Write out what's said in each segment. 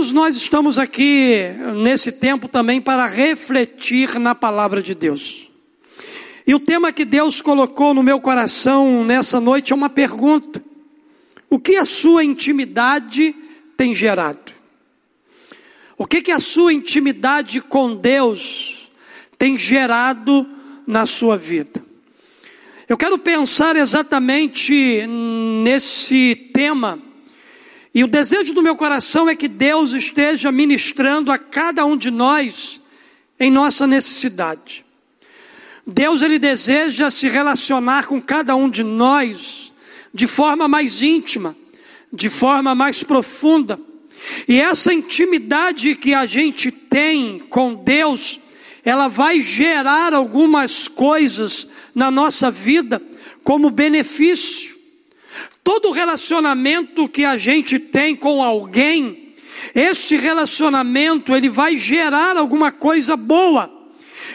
Queridos, nós estamos aqui nesse tempo também para refletir na palavra de Deus. E o tema que Deus colocou no meu coração nessa noite é uma pergunta: O que a sua intimidade tem gerado? O que, que a sua intimidade com Deus tem gerado na sua vida? Eu quero pensar exatamente nesse tema, e o desejo do meu coração é que Deus esteja ministrando a cada um de nós em nossa necessidade. Deus ele deseja se relacionar com cada um de nós de forma mais íntima, de forma mais profunda. E essa intimidade que a gente tem com Deus, ela vai gerar algumas coisas na nossa vida como benefício. Todo relacionamento que a gente tem com alguém, este relacionamento ele vai gerar alguma coisa boa.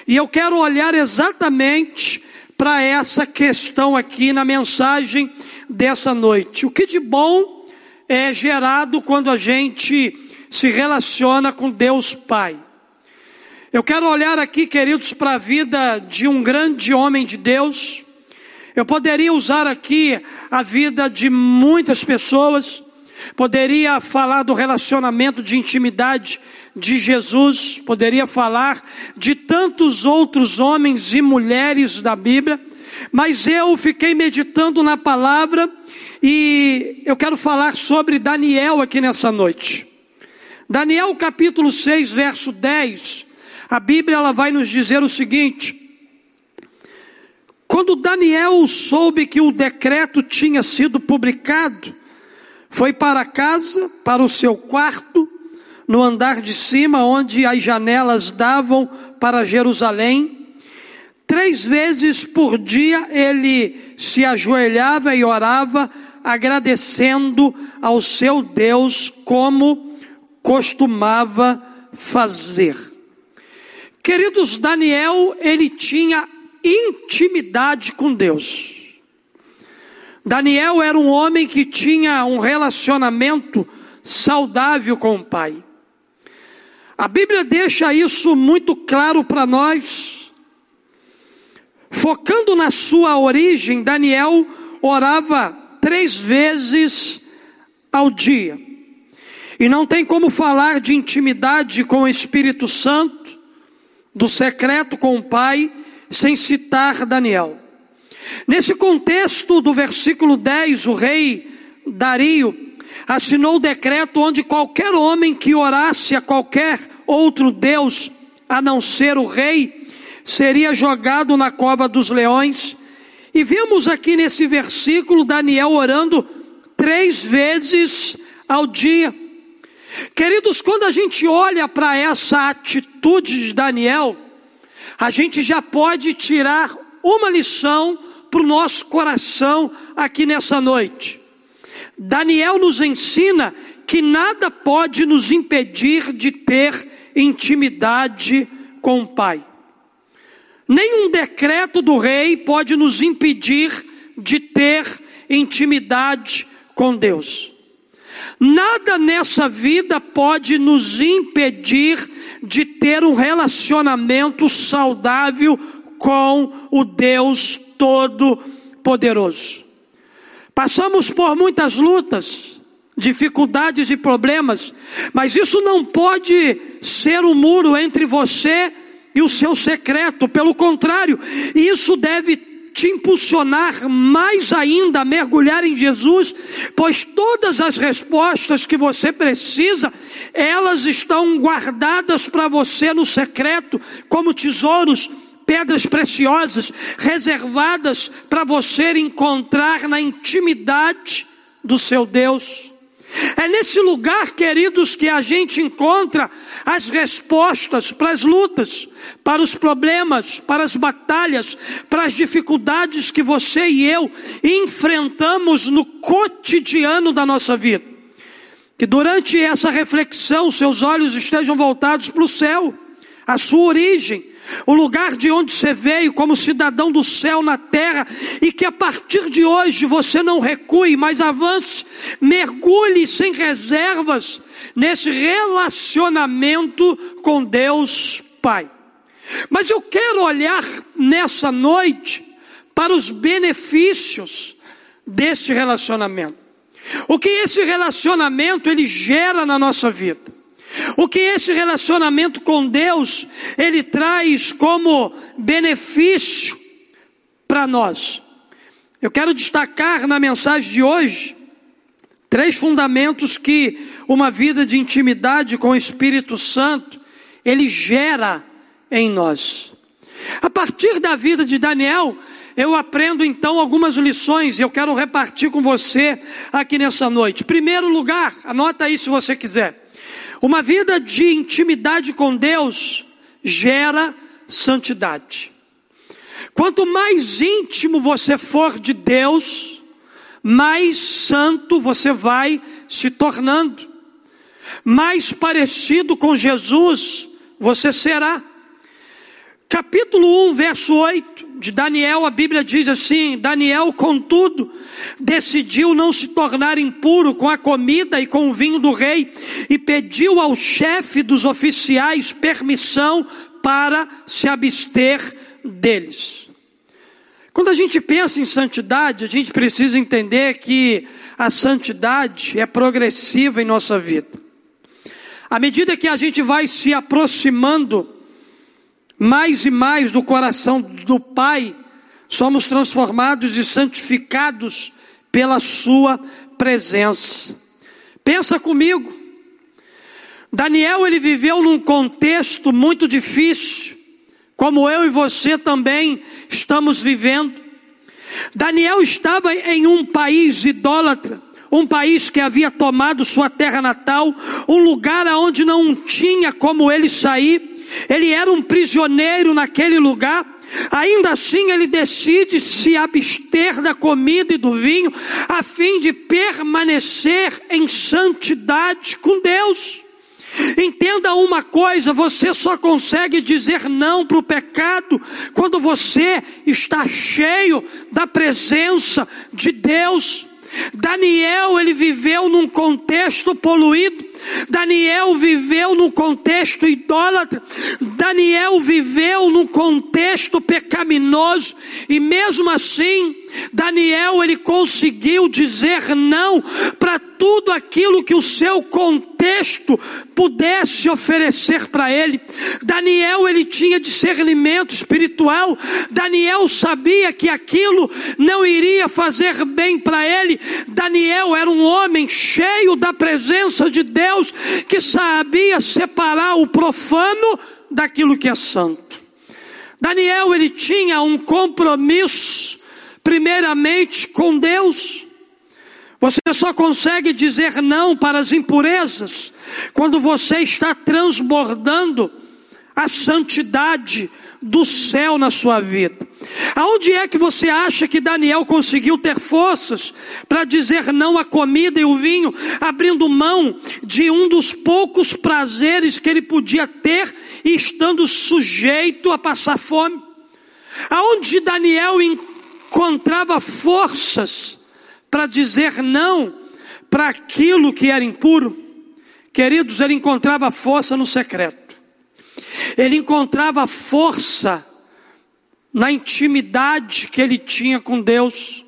E eu quero olhar exatamente para essa questão aqui na mensagem dessa noite. O que de bom é gerado quando a gente se relaciona com Deus Pai. Eu quero olhar aqui, queridos, para a vida de um grande homem de Deus. Eu poderia usar aqui a vida de muitas pessoas, poderia falar do relacionamento de intimidade de Jesus, poderia falar de tantos outros homens e mulheres da Bíblia, mas eu fiquei meditando na palavra e eu quero falar sobre Daniel aqui nessa noite. Daniel capítulo 6, verso 10. A Bíblia ela vai nos dizer o seguinte: Quando Daniel soube que o decreto tinha sido publicado, foi para casa, para o seu quarto, no andar de cima, onde as janelas davam para Jerusalém. Três vezes por dia ele se ajoelhava e orava agradecendo ao seu Deus como costumava fazer. Queridos, Daniel, ele tinha intimidade com Deus. Daniel era um homem que tinha um relacionamento saudável com o Pai. A Bíblia deixa isso muito claro para nós. Focando na sua origem, Daniel orava três vezes ao dia. E não tem como falar de intimidade com o Espírito Santo, do secreto com o Pai, sem citar Daniel. Nesse contexto do versículo 10, o rei Dario assinou o decreto onde qualquer homem que orasse a qualquer outro Deus, a não ser o rei, seria jogado na cova dos leões e vemos aqui nesse versículo Daniel orando três vezes ao dia. Queridos, quando a gente olha para essa atitude de Daniel, a gente já pode tirar uma lição para o nosso coração aqui nessa noite. Daniel nos ensina que nada pode nos impedir de ter intimidade com o Pai. Nenhum decreto do rei pode nos impedir de ter intimidade com Deus. Nada nessa vida pode nos impedir de ter um relacionamento saudável com o Deus Todo-Poderoso. Passamos por muitas lutas, dificuldades e problemas, mas isso não pode ser um muro entre você e o seu secreto. Pelo contrário, isso deve te impulsionar mais ainda a mergulhar em Jesus, pois todas as respostas que você precisa, elas estão guardadas para você no secreto, como tesouros, pedras preciosas, reservadas para você encontrar na intimidade do seu Deus. É nesse lugar, queridos, que a gente encontra as respostas para as lutas, para os problemas, para as batalhas, para as dificuldades que você e eu enfrentamos no cotidiano da nossa vida. Que durante essa reflexão seus olhos estejam voltados para o céu, a sua origem, o lugar de onde você veio como cidadão do céu na terra, e que a partir de hoje você não recue, mas avance, mergulhe sem reservas nesse relacionamento com Deus Pai. Mas eu quero olhar nessa noite para os benefícios desse relacionamento. O que esse relacionamento ele gera na nossa vida? O que esse relacionamento com Deus ele traz como benefício para nós? Eu quero destacar na mensagem de hoje três fundamentos que uma vida de intimidade com o Espírito Santo ele gera em nós. A partir da vida de Daniel, eu aprendo então algumas lições e eu quero repartir com você aqui nessa noite. Primeiro lugar, anota aí se você quiser. Uma vida de intimidade com Deus gera santidade. Quanto mais íntimo você for de Deus, mais santo você vai se tornando. Mais parecido com Jesus você será. Capítulo 1, verso 8 de Daniel, a Bíblia diz assim: Daniel, contudo, decidiu não se tornar impuro com a comida e com o vinho do rei, e pediu ao chefe dos oficiais permissão para se abster deles. Quando a gente pensa em santidade, a gente precisa entender que a santidade é progressiva em nossa vida. À medida que a gente vai se aproximando mais e mais do coração do Pai, somos transformados e santificados pela Sua presença. Pensa comigo, Daniel ele viveu num contexto muito difícil, como eu e você também estamos vivendo. Daniel estava em um país idólatra, um país que havia tomado sua terra natal, um lugar aonde não tinha como ele sair ele era um prisioneiro naquele lugar. Ainda assim, ele decide se abster da comida e do vinho, a fim de permanecer em santidade com Deus. Entenda uma coisa: você só consegue dizer não para o pecado quando você está cheio da presença de Deus. Daniel, ele viveu num contexto poluído, Daniel viveu no contexto idólatra, Daniel viveu no contexto pecaminoso, e mesmo assim, Daniel ele conseguiu dizer não para tudo aquilo que o seu contexto pudesse oferecer para ele. Daniel ele tinha discernimento espiritual. Daniel sabia que aquilo não iria fazer bem para ele. Daniel era um homem cheio da presença de Deus que sabia separar o profano daquilo que é santo. Daniel ele tinha um compromisso primeiramente com Deus. Você só consegue dizer não para as impurezas quando você está transbordando a santidade do céu na sua vida. Aonde é que você acha que Daniel conseguiu ter forças para dizer não à comida e o vinho, abrindo mão de um dos poucos prazeres que ele podia ter e estando sujeito a passar fome? Aonde Daniel encontrava forças para dizer não para aquilo que era impuro. Queridos, ele encontrava força no secreto. Ele encontrava força na intimidade que ele tinha com Deus.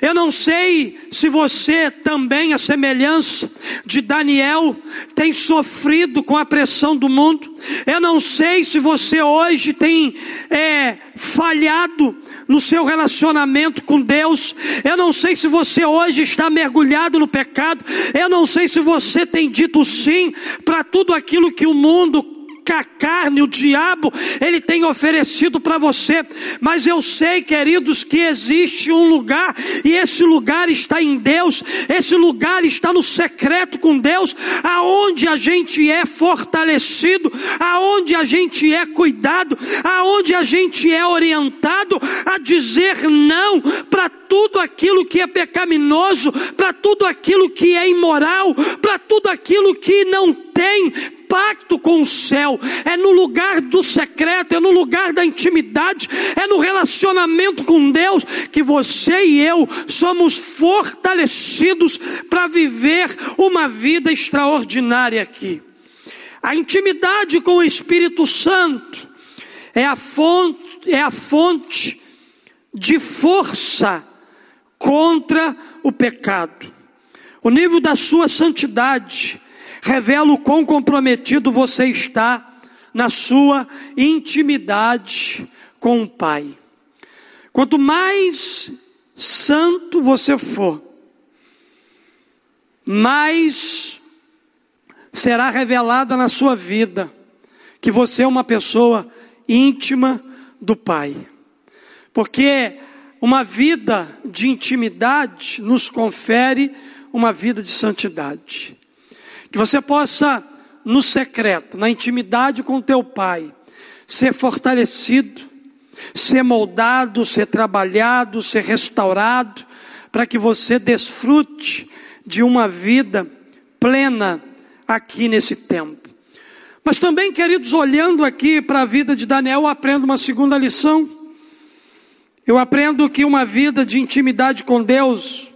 Eu não sei se você também, a semelhança de Daniel, tem sofrido com a pressão do mundo. Eu não sei se você hoje tem é, falhado no seu relacionamento com Deus. Eu não sei se você hoje está mergulhado no pecado. Eu não sei se você tem dito sim para tudo aquilo que o mundo que carne, o diabo, ele tem oferecido para você. Mas eu sei, queridos, que existe um lugar, e esse lugar está em Deus, esse lugar está no secreto com Deus, aonde a gente é fortalecido, aonde a gente é cuidado, aonde a gente é orientado a dizer não para tudo aquilo que é pecaminoso, para tudo aquilo que é imoral, para tudo aquilo que não tem pacto com o céu, é no lugar do secreto, é no lugar da intimidade, é no relacionamento com Deus que você e eu somos fortalecidos para viver uma vida extraordinária aqui. A intimidade com o Espírito Santo é a fonte, é a fonte de força contra o pecado. O nível da sua santidade revela o quão comprometido você está na sua intimidade com o Pai. Quanto mais santo você for, mais será revelada na sua vida que você é uma pessoa íntima do Pai. Porque uma vida de intimidade nos confere uma vida de santidade. Que você possa, no secreto, na intimidade com teu Pai, ser fortalecido, ser moldado, ser trabalhado, ser restaurado, para que você desfrute de uma vida plena aqui nesse tempo. Mas também, queridos, olhando aqui para a vida de Daniel, eu aprendo uma segunda lição. Eu aprendo que uma vida de intimidade com Deus,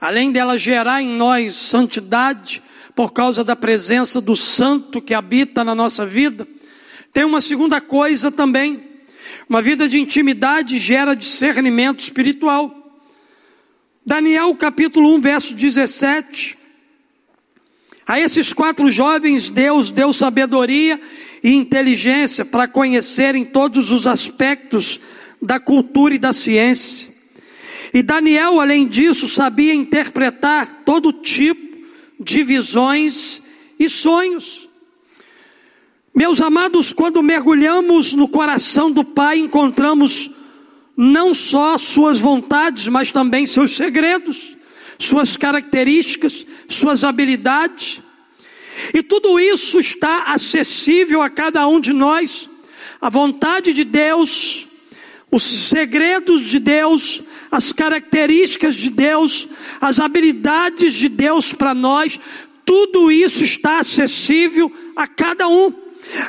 além dela gerar em nós santidade, por causa da presença do Santo que habita na nossa vida, tem uma segunda coisa também. Uma vida de intimidade gera discernimento espiritual. Daniel capítulo 1, verso 17. A esses quatro jovens, Deus deu sabedoria e inteligência para conhecerem todos os aspectos da cultura e da ciência. E Daniel, além disso, sabia interpretar todo tipo de visões e sonhos. Meus amados, quando mergulhamos no coração do Pai, encontramos não só suas vontades, mas também seus segredos, suas características, suas habilidades. E tudo isso está acessível a cada um de nós. A vontade de Deus, os segredos de Deus, as características de Deus, as habilidades de Deus para nós, tudo isso está acessível a cada um.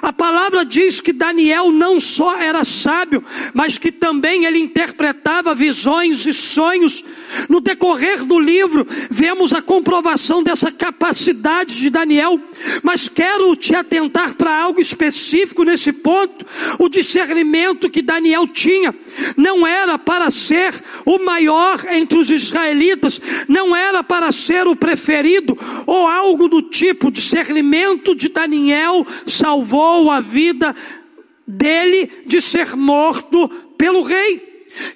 A palavra diz que Daniel não só era sábio, mas que também ele interpretava visões e sonhos. No decorrer do livro, vemos a comprovação dessa capacidade de Daniel, mas quero te atentar para algo específico nesse ponto: o discernimento que Daniel tinha não era para ser o maior entre os israelitas, não era para ser o preferido ou algo do tipo. Discernimento de Daniel salvou a vida dele de ser morto pelo rei.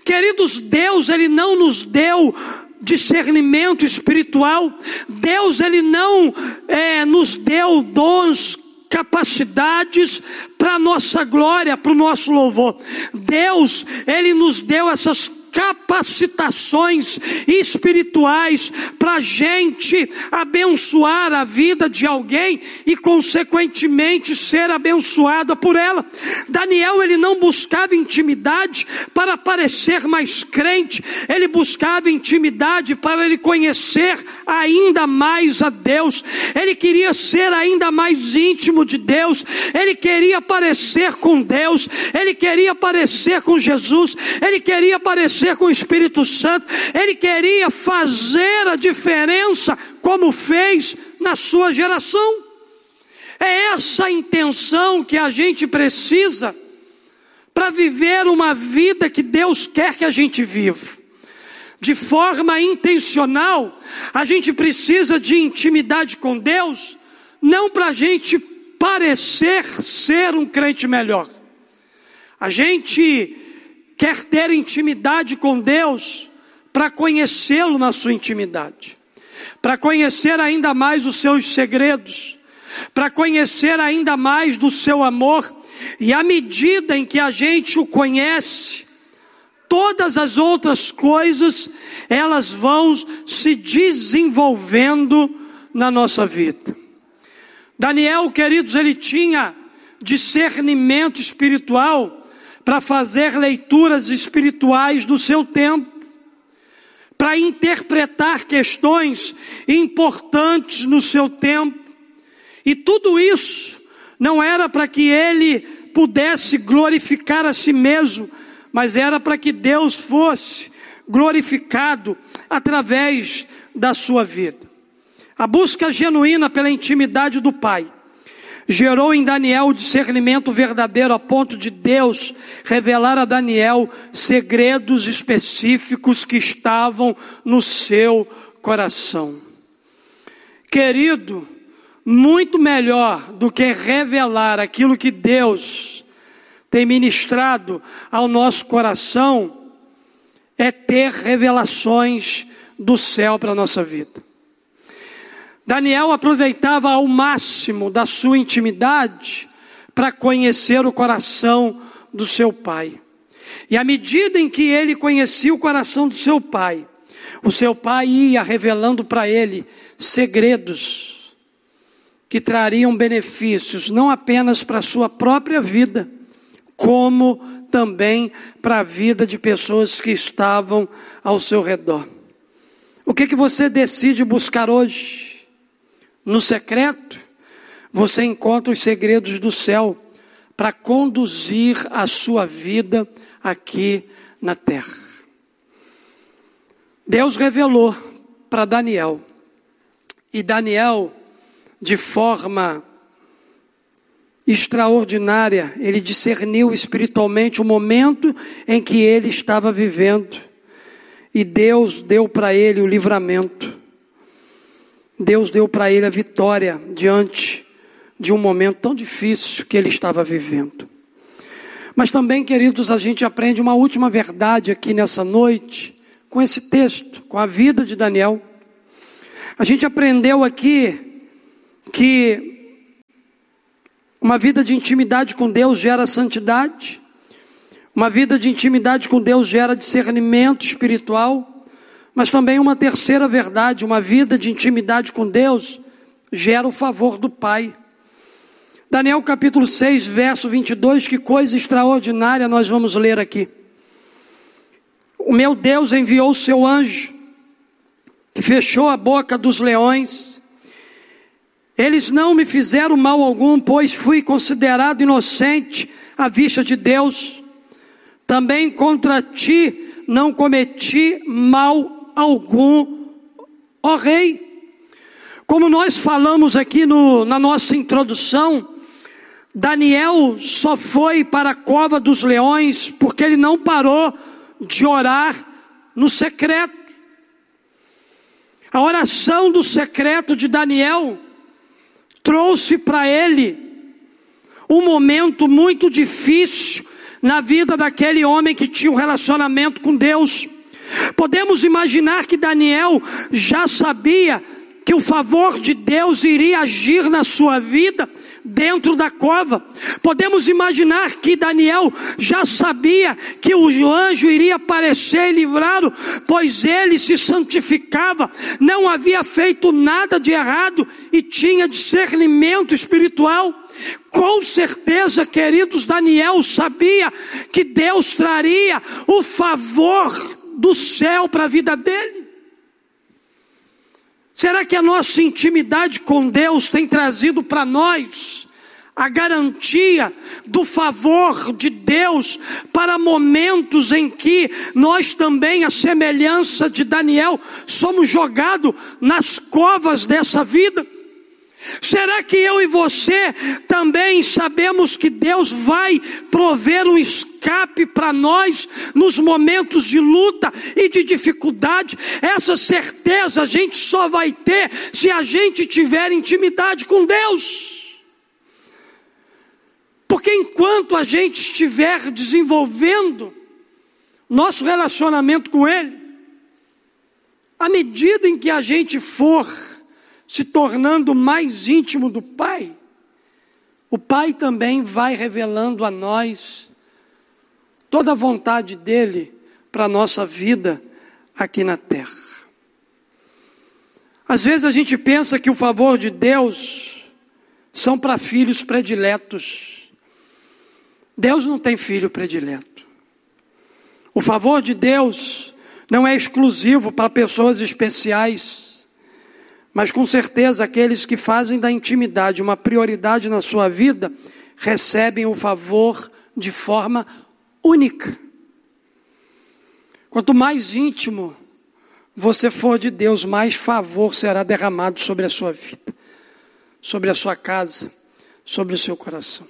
Queridos, Deus, Ele não nos deu discernimento espiritual, Deus, Ele não é, nos deu dons capacidades para nossa glória, para o nosso louvor. Deus, Ele nos deu essas capacitações espirituais para gente abençoar a vida de alguém e, consequentemente, ser abençoada por ela. Daniel, ele não buscava intimidade para parecer mais crente, ele buscava intimidade para ele conhecer ainda mais a Deus, ele queria ser ainda mais íntimo de Deus, ele queria parecer com Deus, ele queria parecer com Jesus, ele queria parecer acontecer com o Espírito Santo, ele queria fazer a diferença, como fez na sua geração. É essa a intenção que a gente precisa para viver uma vida que Deus quer que a gente viva. De forma intencional, a gente precisa de intimidade com Deus, não para a gente parecer ser um crente melhor. A gente quer ter intimidade com Deus para conhecê-lo na sua intimidade, para conhecer ainda mais os seus segredos, para conhecer ainda mais do seu amor, e à medida em que a gente o conhece, todas as outras coisas, elas vão se desenvolvendo na nossa vida. Daniel, queridos, ele tinha discernimento espiritual para fazer leituras espirituais do seu tempo, para interpretar questões importantes no seu tempo. E tudo isso não era para que ele pudesse glorificar a si mesmo, mas era para que Deus fosse glorificado através da sua vida. A busca genuína pela intimidade do Pai gerou em Daniel o discernimento verdadeiro a ponto de Deus revelar a Daniel segredos específicos que estavam no seu coração. Querido, muito melhor do que revelar aquilo que Deus tem ministrado ao nosso coração é ter revelações do céu para a nossa vida. Daniel aproveitava ao máximo da sua intimidade para conhecer o coração do seu pai. E à medida em que ele conhecia o coração do seu pai, o seu pai ia revelando para ele segredos que trariam benefícios não apenas para a sua própria vida, como também para a vida de pessoas que estavam ao seu redor. O que que você decide buscar hoje? No secreto, você encontra os segredos do céu para conduzir a sua vida aqui na terra. Deus revelou para Daniel, e Daniel, de forma extraordinária, ele discerniu espiritualmente o momento em que ele estava vivendo, e Deus deu para ele o livramento. Deus deu para ele a vitória diante de um momento tão difícil que ele estava vivendo. Mas também, queridos, a gente aprende uma última verdade aqui nessa noite, com esse texto, com a vida de Daniel. A gente aprendeu aqui que uma vida de intimidade com Deus gera santidade, uma vida de intimidade com Deus gera discernimento espiritual, mas também uma terceira verdade, uma vida de intimidade com Deus gera o favor do Pai. Daniel capítulo 6, verso 22, que coisa extraordinária nós vamos ler aqui. O meu Deus enviou o seu anjo, que fechou a boca dos leões. Eles não me fizeram mal algum, pois fui considerado inocente à vista de Deus. Também contra ti não cometi mal algum, ó Rei. Como nós falamos aqui no, na nossa introdução, Daniel só foi para a cova dos leões porque ele não parou de orar no secreto. A oração do secreto de Daniel trouxe para ele um momento muito difícil na vida daquele homem que tinha um relacionamento com Deus. Podemos imaginar que Daniel já sabia que o favor de Deus iria agir na sua vida dentro da cova. Podemos imaginar que Daniel já sabia que o anjo iria aparecer e livrá-lo, pois ele se santificava, não havia feito nada de errado e tinha discernimento espiritual. Com certeza, queridos, Daniel sabia que Deus traria o favor do céu para a vida dele? Será que a nossa intimidade com Deus tem trazido para nós a garantia do favor de Deus para momentos em que nós também, a semelhança de Daniel, somos jogados nas covas dessa vida? Será que eu e você também sabemos que Deus vai prover um escape para nós nos momentos de luta e de dificuldade? Essa certeza a gente só vai ter se a gente tiver intimidade com Deus. Porque enquanto a gente estiver desenvolvendo nosso relacionamento com Ele, à medida em que a gente for se tornando mais íntimo do Pai, o Pai também vai revelando a nós toda a vontade dele para a nossa vida aqui na terra. Às vezes a gente pensa que o favor de Deus são para filhos prediletos. Deus não tem filho predileto. O favor de Deus não é exclusivo para pessoas especiais, mas com certeza aqueles que fazem da intimidade uma prioridade na sua vida recebem o favor de forma única. Quanto mais íntimo você for de Deus, mais favor será derramado sobre a sua vida, sobre a sua casa, sobre o seu coração.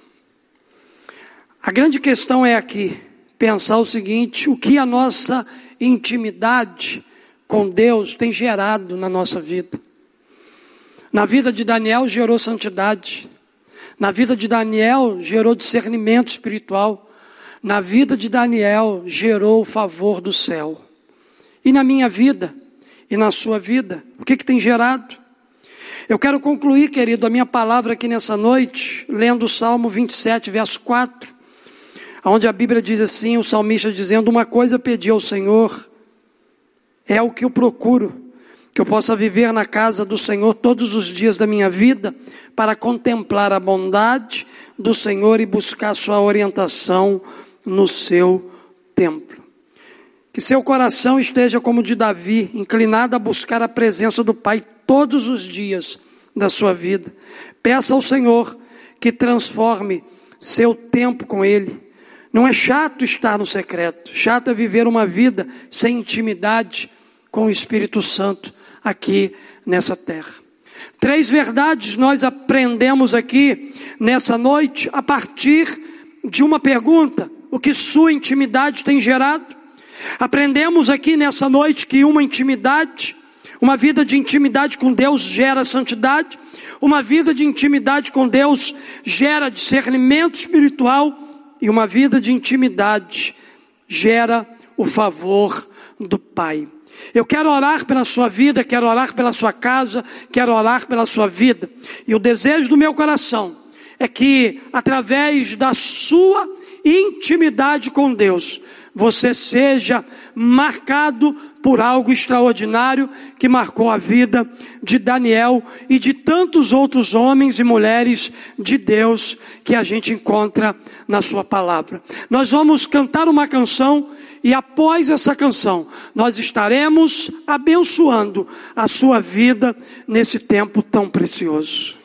A grande questão é aqui pensar o seguinte: o que a nossa intimidade com Deus tem gerado na nossa vida? Na vida de Daniel gerou santidade. Na vida de Daniel gerou discernimento espiritual. Na vida de Daniel gerou o favor do céu. E na minha vida e na sua vida, o que, que tem gerado? Eu quero concluir, querido, a minha palavra aqui nessa noite, lendo o Salmo 27, verso 4, onde a Bíblia diz assim: o salmista dizendo, Uma coisa pedi ao Senhor, é o que eu procuro, que eu possa viver na casa do Senhor todos os dias da minha vida, para contemplar a bondade do Senhor e buscar sua orientação no seu templo. Que seu coração esteja como o de Davi, inclinado a buscar a presença do Pai todos os dias da sua vida. Peça ao Senhor que transforme seu tempo com Ele. Não é chato estar no secreto, chato é viver uma vida sem intimidade com o Espírito Santo aqui nessa terra. Três verdades nós aprendemos aqui nessa noite a partir de uma pergunta: o que sua intimidade tem gerado? Aprendemos aqui nessa noite que uma intimidade, uma vida de intimidade com Deus gera santidade, uma vida de intimidade com Deus gera discernimento espiritual e uma vida de intimidade gera o favor do Pai. Eu quero orar pela sua vida, quero orar pela sua casa, quero orar pela sua vida. E o desejo do meu coração é que, através da sua intimidade com Deus, você seja marcado por algo extraordinário que marcou a vida de Daniel e de tantos outros homens e mulheres de Deus que a gente encontra na Sua palavra. Nós vamos cantar uma canção e após essa canção, nós estaremos abençoando a sua vida nesse tempo tão precioso.